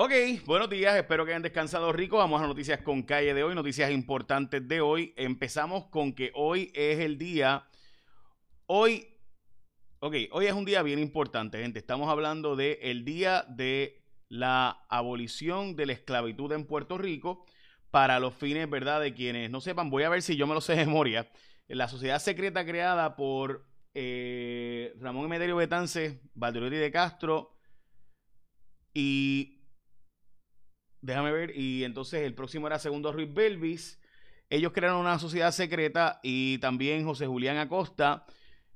Ok, buenos días, espero que hayan descansado rico. Vamos a noticias con calle de hoy, noticias importantes de hoy. Empezamos con que hoy es el día. Hoy, ok, hoy es un día bien importante, gente. Estamos hablando del el día de la abolición de la esclavitud en Puerto Rico para los fines, ¿verdad? De quienes no sepan, voy a ver si yo me lo sé de memoria. La sociedad secreta creada por eh, Ramón Emeterio Betance, Valderotti de Castro y Déjame ver. Y entonces el próximo era Segundo Ruiz Belvis. Ellos crearon una sociedad secreta y también José Julián Acosta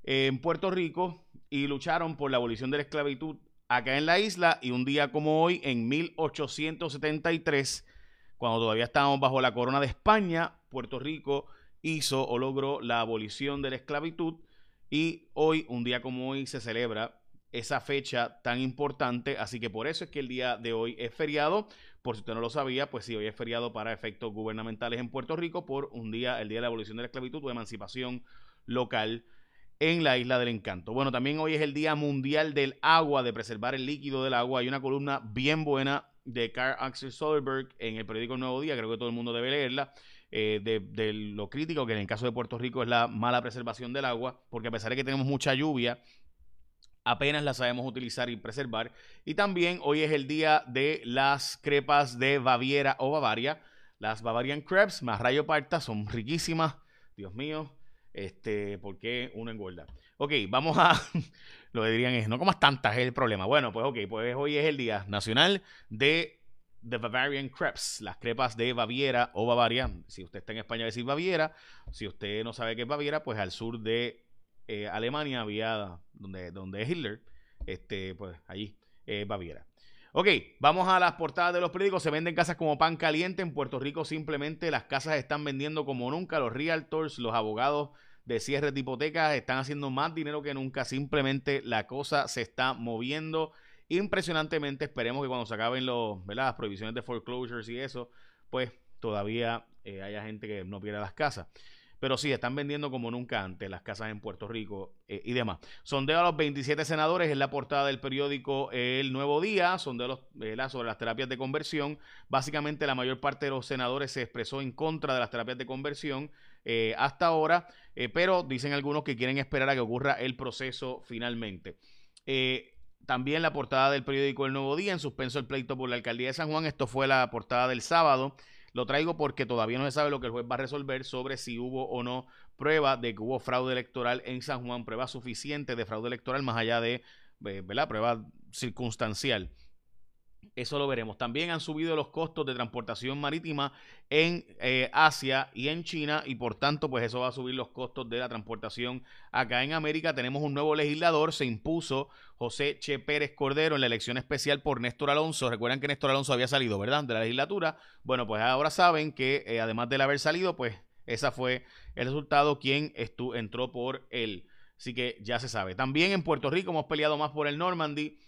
en Puerto Rico y lucharon por la abolición de la esclavitud acá en la isla. Y un día como hoy, en 1873, cuando todavía estábamos bajo la corona de España, Puerto Rico hizo o logró la abolición de la esclavitud. Y hoy, un día como hoy, se celebra esa fecha tan importante. Así que por eso es que el día de hoy es feriado. Por si usted no lo sabía, pues sí, hoy es feriado para efectos gubernamentales en Puerto Rico por un día, el día de la abolición de la esclavitud o emancipación local en la isla del encanto. Bueno, también hoy es el Día Mundial del Agua, de preservar el líquido del agua. Hay una columna bien buena de Carl Axel Soderberg en el periódico Nuevo Día, creo que todo el mundo debe leerla, eh, de, de, lo crítico que en el caso de Puerto Rico es la mala preservación del agua, porque a pesar de que tenemos mucha lluvia, apenas la sabemos utilizar y preservar. Y también hoy es el día de las crepas de Baviera o Bavaria. Las Bavarian Crepes, más rayo parta, son riquísimas. Dios mío, este, ¿por qué uno engorda? Ok, vamos a. lo que dirían es, no comas tantas, es el problema. Bueno, pues ok, pues hoy es el día nacional de The Bavarian Crepes, las crepas de Baviera o Bavaria. Si usted está en España, decir Baviera. Si usted no sabe qué es Baviera, pues al sur de eh, Alemania había, donde, donde es Hitler, este, pues allí, eh, Baviera. Ok, vamos a las portadas de los periódicos. Se venden casas como pan caliente. En Puerto Rico simplemente las casas están vendiendo como nunca. Los realtors, los abogados de cierre de hipotecas están haciendo más dinero que nunca. Simplemente la cosa se está moviendo impresionantemente. Esperemos que cuando se acaben los, las prohibiciones de foreclosures y eso, pues todavía eh, haya gente que no pierda las casas. Pero sí, están vendiendo como nunca antes las casas en Puerto Rico eh, y demás. Sondeo a los 27 senadores en la portada del periódico El Nuevo Día. Sondeo los, eh, sobre las terapias de conversión. Básicamente la mayor parte de los senadores se expresó en contra de las terapias de conversión eh, hasta ahora. pero dicen algunos que quieren esperar a que ocurra el proceso finalmente. también la portada del periódico El Nuevo Día, en suspenso el pleito por la alcaldía de San Juan. Esto fue la portada del sábado. Lo traigo porque todavía no se sabe lo que el juez va a resolver sobre si hubo o no prueba de que hubo fraude electoral en San Juan, prueba suficiente de fraude electoral más allá de, eh, ¿verdad? Prueba circunstancial. Eso lo veremos. También han subido los costos de transportación marítima en eh, Asia y en China y por tanto pues eso va a subir los costos de la transportación acá en América. Tenemos un nuevo legislador, se impuso José Che Pérez Cordero en la elección especial por Néstor Alonso. Recuerdan que Néstor Alonso había salido, ¿verdad? De la legislatura. Bueno, pues ahora saben que eh, además de haber salido, pues ese fue el resultado, quien entró por él. Así que ya se sabe. También en Puerto Rico hemos peleado más por el Normandy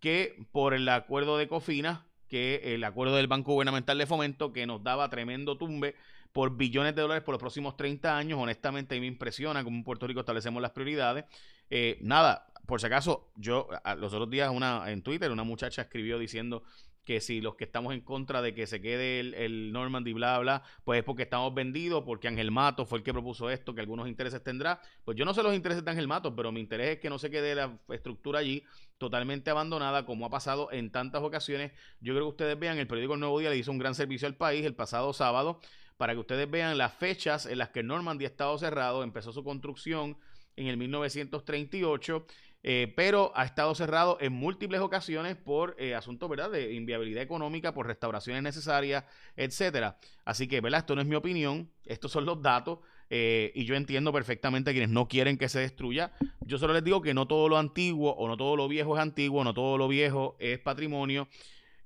que por el acuerdo de Cofina, que el acuerdo del Banco Gubernamental de Fomento, que nos daba tremendo tumbe por billones de dólares por los próximos 30 años. Honestamente, a mí me impresiona cómo en Puerto Rico establecemos las prioridades. Eh, nada, por si acaso, yo los otros días una, en Twitter una muchacha escribió diciendo que si los que estamos en contra de que se quede el, el Normandy, bla, bla, pues es porque estamos vendidos, porque Ángel Mato fue el que propuso esto, que algunos intereses tendrá. Pues yo no sé los intereses de Ángel Mato, pero mi interés es que no se quede la estructura allí totalmente abandonada, como ha pasado en tantas ocasiones. Yo creo que ustedes vean, el periódico El Nuevo Día le hizo un gran servicio al país el pasado sábado, para que ustedes vean las fechas en las que Normandy ha estado cerrado, empezó su construcción en el 1938 eh, pero ha estado cerrado en múltiples ocasiones por eh, asuntos, ¿verdad?, de inviabilidad económica, por restauraciones necesarias, etcétera. Así que, ¿verdad?, esto no es mi opinión, estos son los datos. Eh, y yo entiendo perfectamente a quienes no quieren que se destruya. Yo solo les digo que no todo lo antiguo o no todo lo viejo es antiguo, no todo lo viejo es patrimonio.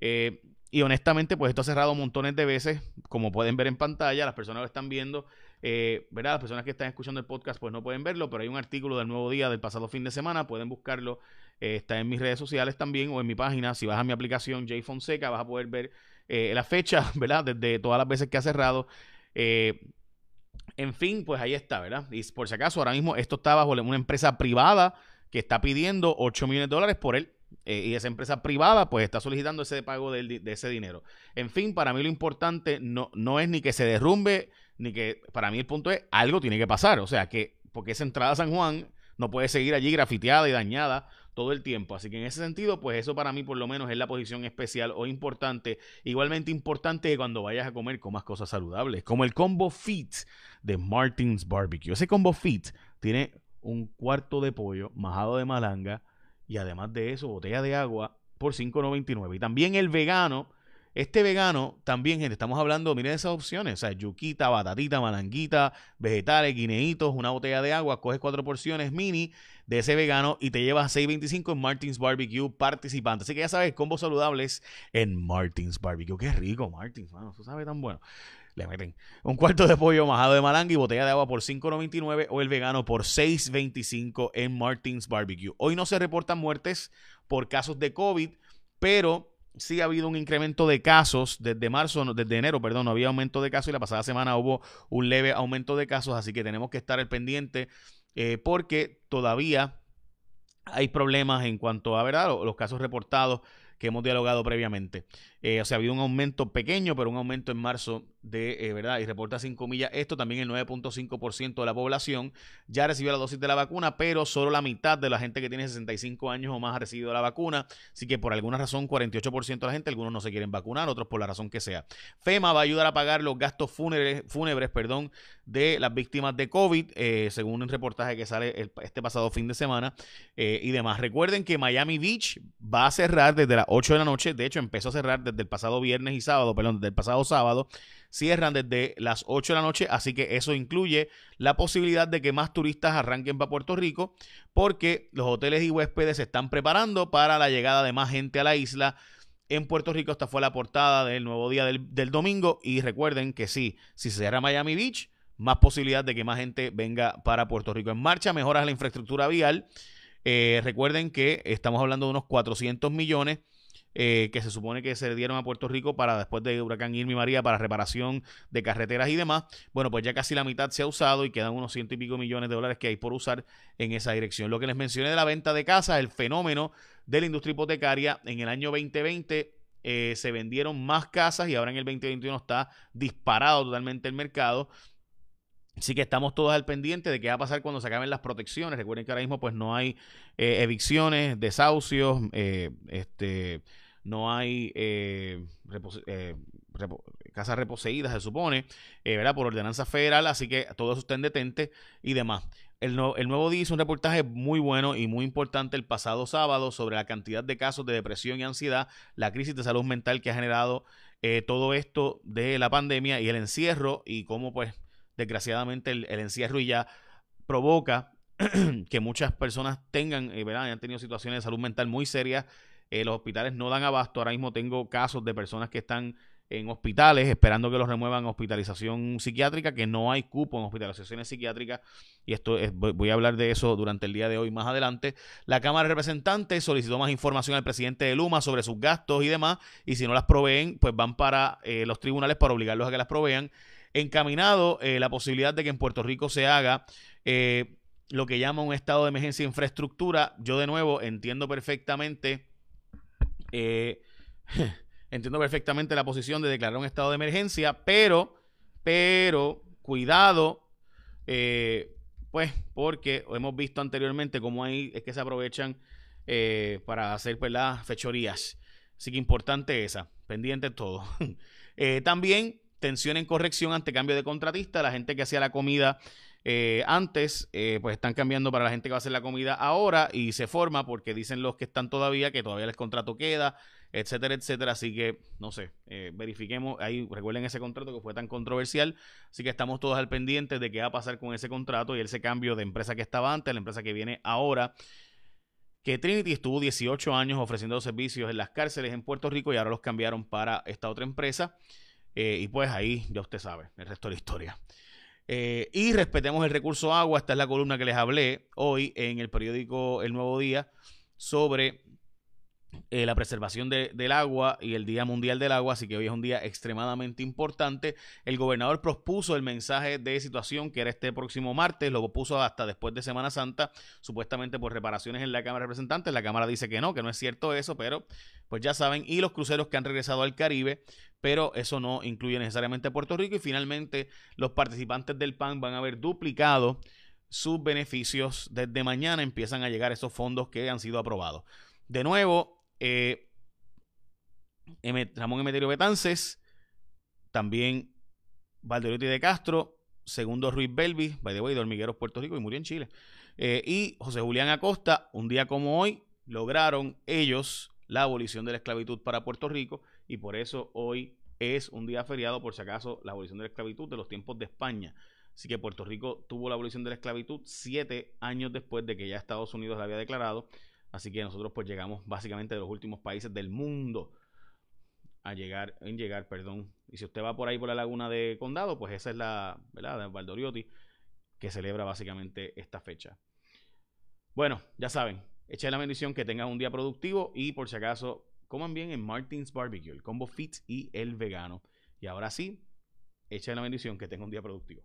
y honestamente, pues esto ha cerrado montones de veces, como pueden ver en pantalla, las personas lo están viendo. Eh, ¿verdad? Las personas que están escuchando el podcast pues no pueden verlo, pero hay un artículo del nuevo día del pasado fin de semana, pueden buscarlo, eh, está en mis redes sociales también o en mi página, si vas a mi aplicación J Fonseca vas a poder ver eh, la fecha, ¿verdad? Desde todas las veces que ha cerrado. en fin, pues ahí está, ¿verdad? Y por si acaso, ahora mismo esto está bajo una empresa privada que está pidiendo 8 millones de dólares por él. y esa empresa privada pues está solicitando ese pago de, ese dinero. En fin, para mí lo importante no, no es ni que se derrumbe, ni que para mí el punto es algo tiene que pasar. O sea, que porque esa entrada a San Juan no puede seguir allí grafiteada y dañada todo el tiempo. Así que en ese sentido, pues eso para mí por lo menos es la posición especial o importante. Igualmente importante que cuando vayas a comer comas cosas saludables, como el Combo Fit de Martins Barbecue. Ese Combo Fit tiene un cuarto de pollo majado de malanga y además de eso, botella de agua por $5.99. Y también el vegano este vegano, también, gente, estamos hablando, miren esas opciones, o sea, yuquita, batatita, malanguita, vegetales, guineitos, una botella de agua, coges cuatro porciones mini de ese vegano y te llevas 6.25 en Martins Barbecue participante. Así que ya sabes, combos saludables en Martins Barbecue. Qué rico, Martins, mano, eso sabe tan bueno. Le meten un cuarto de pollo majado de malanga y botella de agua por 5.99 o el vegano por 6.25 en Martins Barbecue. Hoy no se reportan muertes por casos de COVID, pero sí ha habido un incremento de casos desde marzo, desde enero, perdón, no había aumento de casos y la pasada semana hubo un leve aumento de casos, así que tenemos que estar al pendiente eh, porque todavía hay problemas en cuanto a ¿verdad? los casos reportados que hemos dialogado previamente. Eh, o sea, ha habido un aumento pequeño, pero un aumento en marzo de, eh, ¿verdad? Y reporta 5 millas. Esto también el 9.5% de la población ya recibió la dosis de la vacuna, pero solo la mitad de la gente que tiene 65 años o más ha recibido la vacuna. Así que por alguna razón, 48% de la gente, algunos no se quieren vacunar, otros por la razón que sea. FEMA va a ayudar a pagar los gastos fúnebres, fúnebres perdón, de las víctimas de COVID, eh, según un reportaje que sale este pasado fin de semana y demás. Recuerden que Miami Beach va a cerrar desde las 8 de la noche. De hecho, empezó a cerrar desde el pasado viernes y sábado, perdón, desde el pasado sábado, cierran desde las 8 de la noche, así que eso incluye la posibilidad de que más turistas arranquen para Puerto Rico, porque los hoteles y huéspedes se están preparando para la llegada de más gente a la isla. En Puerto Rico esta fue la portada del nuevo día del, domingo y recuerden que sí, si se cierra Miami Beach, más posibilidad de que más gente venga para Puerto Rico. En marcha, mejoras la infraestructura vial. Eh, recuerden que estamos hablando de unos 400 millones eh, que se supone que se dieron a Puerto Rico para después de huracán Irma y María para reparación de carreteras y demás. Bueno, pues ya casi la mitad se ha usado y quedan unos ciento y pico millones de dólares que hay por usar en esa dirección. Lo que les mencioné de la venta de casas, el fenómeno de la industria hipotecaria en el año 2020 eh, se vendieron más casas y ahora en el 2021 está disparado totalmente el mercado. Así que estamos todos al pendiente de qué va a pasar cuando se acaben las protecciones. Recuerden que ahora mismo pues no hay eh, evicciones, desahucios, este, no hay eh, eh, casas reposeídas, se supone, eh, ¿verdad? Por ordenanza federal, así que todo eso está en detente y demás. El, el, nuevo día hizo un reportaje muy bueno y muy importante el pasado sábado sobre la cantidad de casos de depresión y ansiedad, la crisis de salud mental que ha generado todo esto de la pandemia y el encierro y cómo pues desgraciadamente el, encierro ya provoca que muchas personas tengan, ¿verdad? han tenido situaciones de salud mental muy serias eh, los hospitales no dan abasto. Ahora mismo tengo casos de personas que están en hospitales esperando que los remuevan a hospitalización psiquiátrica, que no hay cupo en hospitalizaciones psiquiátricas, y esto es, voy a hablar de eso durante el día de hoy más adelante. La Cámara de Representantes solicitó más información al presidente de Luma sobre sus gastos y demás, y si no las proveen, pues van para eh, los tribunales para obligarlos a que las provean. Encaminado eh, la posibilidad de que en Puerto Rico se haga lo que llama un estado de emergencia de infraestructura. Yo de nuevo entiendo perfectamente eh, entiendo perfectamente la posición de declarar un estado de emergencia, pero, pero, cuidado, eh, pues, porque hemos visto anteriormente cómo ahí es que se aprovechan eh, para hacer, ¿verdad? Fechorías. Así que importante esa, pendiente todo. también tensión en corrección ante cambio de contratista, la gente que hacía la comida eh, antes, eh, pues están cambiando para la gente que va a hacer la comida ahora y se forma porque dicen los que están todavía que todavía el contrato queda, etcétera, etcétera. Así que, no sé, eh, verifiquemos, ahí recuerden ese contrato que fue tan controversial. Así que estamos todos al pendiente de qué va a pasar con ese contrato y ese cambio de empresa que estaba antes, la empresa que viene ahora. Que Trinity estuvo 18 años ofreciendo servicios en las cárceles en Puerto Rico y ahora los cambiaron para esta otra empresa. Y pues ahí ya usted sabe el resto de la historia. Eh, y respetemos el recurso agua. Esta es la columna que les hablé hoy en el periódico El Nuevo Día sobre eh, la preservación del agua y el Día Mundial del Agua, así que hoy es un día extremadamente importante. El gobernador propuso el mensaje de situación que era este próximo martes, lo puso hasta después de Semana Santa, supuestamente por reparaciones en la Cámara de Representantes. La Cámara dice que no, que no es cierto eso, pero pues ya saben, y los cruceros que han regresado al Caribe, pero eso no incluye necesariamente Puerto Rico y finalmente los participantes del PAN van a haber duplicado sus beneficios. Desde mañana empiezan a llegar esos fondos que han sido aprobados. De nuevo, eh, Ramón Emeterio Betances, también Valderotti de Castro, segundo Ruiz Belvis, by the way, de Puerto Rico, y murió en Chile. Eh, y José Julián Acosta, un día como hoy, lograron ellos la abolición de la esclavitud para Puerto Rico y por eso hoy es un día feriado, por si acaso, la abolición de la esclavitud de los tiempos de España. Así que Puerto Rico tuvo la abolición de la esclavitud siete años después de que ya Estados Unidos la había declarado. Así que nosotros pues llegamos básicamente de los últimos países del mundo a llegar, en llegar, perdón. Y si usted va por ahí por la laguna de Condado, pues esa es la, ¿verdad? De Valdoriotti, que celebra básicamente esta fecha. Bueno, ya saben, echen la bendición, que tengan un día productivo y por si acaso, coman bien en Martins Barbecue, el combo fit y el vegano. Y ahora sí, echen la bendición, que tengan un día productivo.